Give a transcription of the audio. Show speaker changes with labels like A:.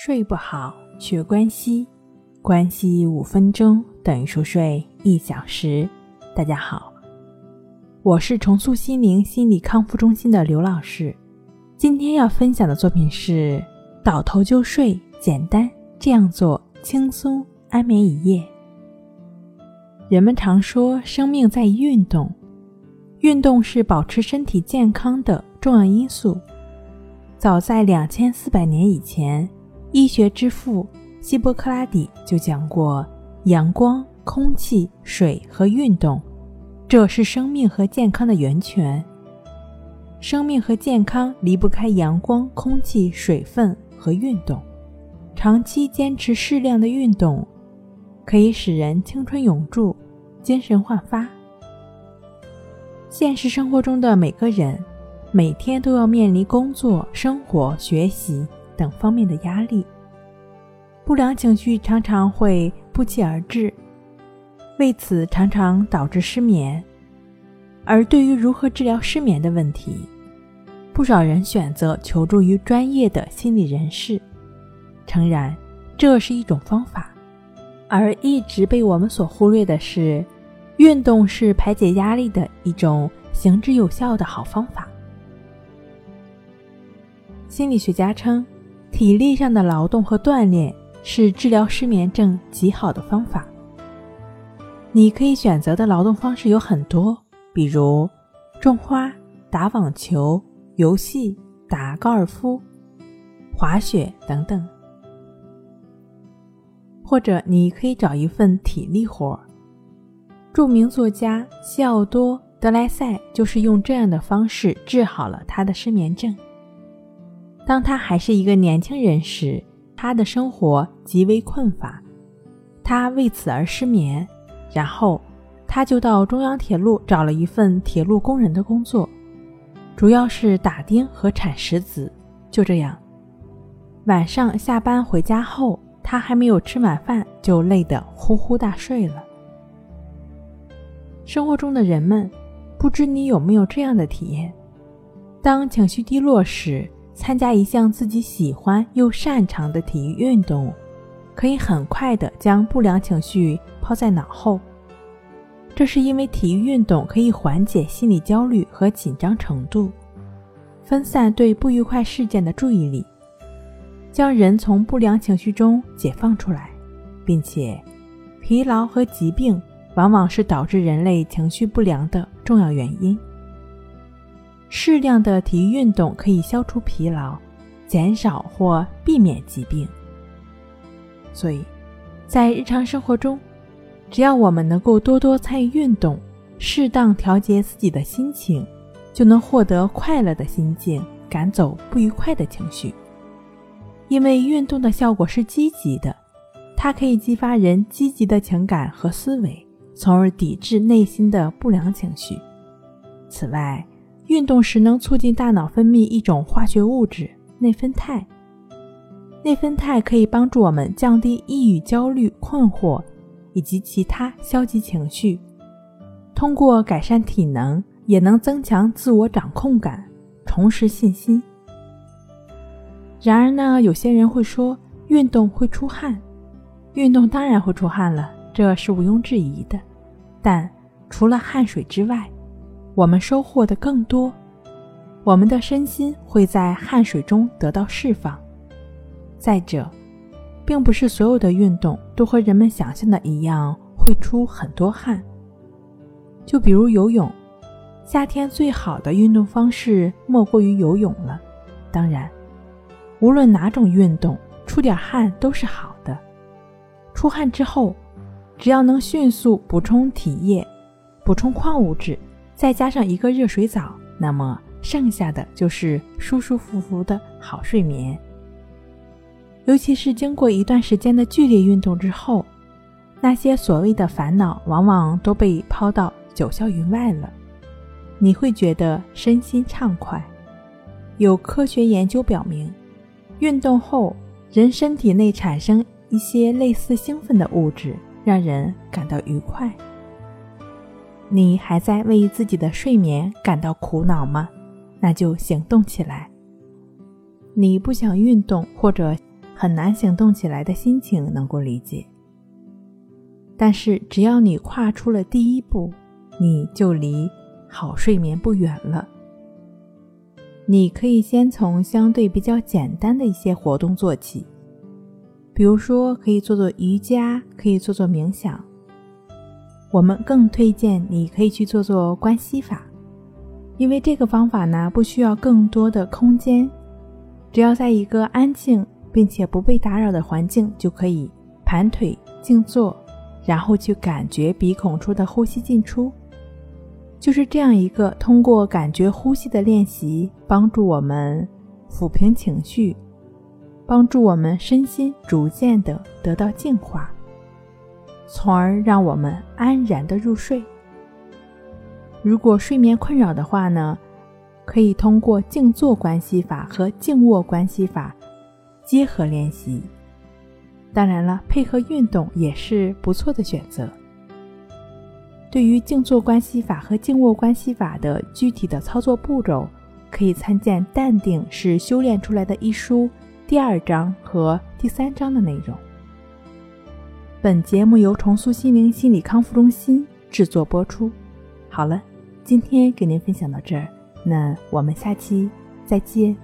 A: 睡不好，学关西，关系五分钟等于熟睡一小时。大家好，我是重塑心灵心理康复中心的刘老师。今天要分享的作品是：倒头就睡，简单这样做，轻松安眠一夜。人们常说，生命在于运动，运动是保持身体健康的重要因素。早在两千四百年以前。医学之父希波克拉底就讲过：阳光、空气、水和运动，这是生命和健康的源泉。生命和健康离不开阳光、空气、水分和运动。长期坚持适量的运动，可以使人青春永驻、精神焕发。现实生活中的每个人，每天都要面临工作、生活、学习。等方面的压力，不良情绪常常会不期而至，为此常常导致失眠。而对于如何治疗失眠的问题，不少人选择求助于专业的心理人士。诚然，这是一种方法，而一直被我们所忽略的是，运动是排解压力的一种行之有效的好方法。心理学家称。体力上的劳动和锻炼是治疗失眠症极好的方法。你可以选择的劳动方式有很多，比如种花、打网球、游戏、打高尔夫、滑雪等等。或者你可以找一份体力活。著名作家西奥多·德莱塞就是用这样的方式治好了他的失眠症。当他还是一个年轻人时，他的生活极为困乏，他为此而失眠。然后，他就到中央铁路找了一份铁路工人的工作，主要是打钉和铲石子。就这样，晚上下班回家后，他还没有吃晚饭，就累得呼呼大睡了。生活中的人们，不知你有没有这样的体验：当情绪低落时。参加一项自己喜欢又擅长的体育运动，可以很快的将不良情绪抛在脑后。这是因为体育运动可以缓解心理焦虑和紧张程度，分散对不愉快事件的注意力，将人从不良情绪中解放出来，并且，疲劳和疾病往往是导致人类情绪不良的重要原因。适量的体育运动可以消除疲劳，减少或避免疾病。所以，在日常生活中，只要我们能够多多参与运动，适当调节自己的心情，就能获得快乐的心境，赶走不愉快的情绪。因为运动的效果是积极的，它可以激发人积极的情感和思维，从而抵制内心的不良情绪。此外，运动时能促进大脑分泌一种化学物质内啡肽，内啡肽可以帮助我们降低抑郁、焦虑、困惑以及其他消极情绪。通过改善体能，也能增强自我掌控感，重拾信心。然而呢，有些人会说运动会出汗，运动当然会出汗了，这是毋庸置疑的。但除了汗水之外，我们收获的更多，我们的身心会在汗水中得到释放。再者，并不是所有的运动都和人们想象的一样会出很多汗。就比如游泳，夏天最好的运动方式莫过于游泳了。当然，无论哪种运动，出点汗都是好的。出汗之后，只要能迅速补充体液、补充矿物质。再加上一个热水澡，那么剩下的就是舒舒服服的好睡眠。尤其是经过一段时间的剧烈运动之后，那些所谓的烦恼往往都被抛到九霄云外了，你会觉得身心畅快。有科学研究表明，运动后人身体内产生一些类似兴奋的物质，让人感到愉快。你还在为自己的睡眠感到苦恼吗？那就行动起来。你不想运动或者很难行动起来的心情能够理解。但是只要你跨出了第一步，你就离好睡眠不远了。你可以先从相对比较简单的一些活动做起，比如说可以做做瑜伽，可以做做冥想。我们更推荐你可以去做做关系法，因为这个方法呢不需要更多的空间，只要在一个安静并且不被打扰的环境就可以盘腿静坐。然后去感觉鼻孔处的呼吸进出，就是这样一个通过感觉呼吸的练习，帮助我们抚平情绪，帮助我们身心逐渐的得到净化，从而让我们安然的入睡。如果睡眠困扰的话呢，可以通过静坐关系法和静卧关系法结合练习。当然了，配合运动也是不错的选择。对于静坐关系法和静卧关系法的具体的操作步骤，可以参见《淡定是修炼出来的》一书第二章和第三章的内容。本节目由重塑心灵心理康复中心制作播出。好了，今天给您分享到这儿，那我们下期再见。